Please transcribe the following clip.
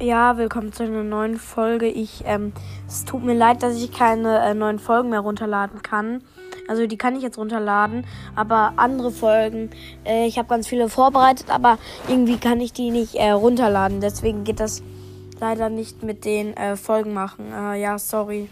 Ja, willkommen zu einer neuen Folge. Ich, ähm, es tut mir leid, dass ich keine äh, neuen Folgen mehr runterladen kann. Also die kann ich jetzt runterladen, aber andere Folgen, äh, ich habe ganz viele vorbereitet, aber irgendwie kann ich die nicht äh, runterladen. Deswegen geht das leider nicht mit den äh, Folgen machen. Äh, ja, sorry.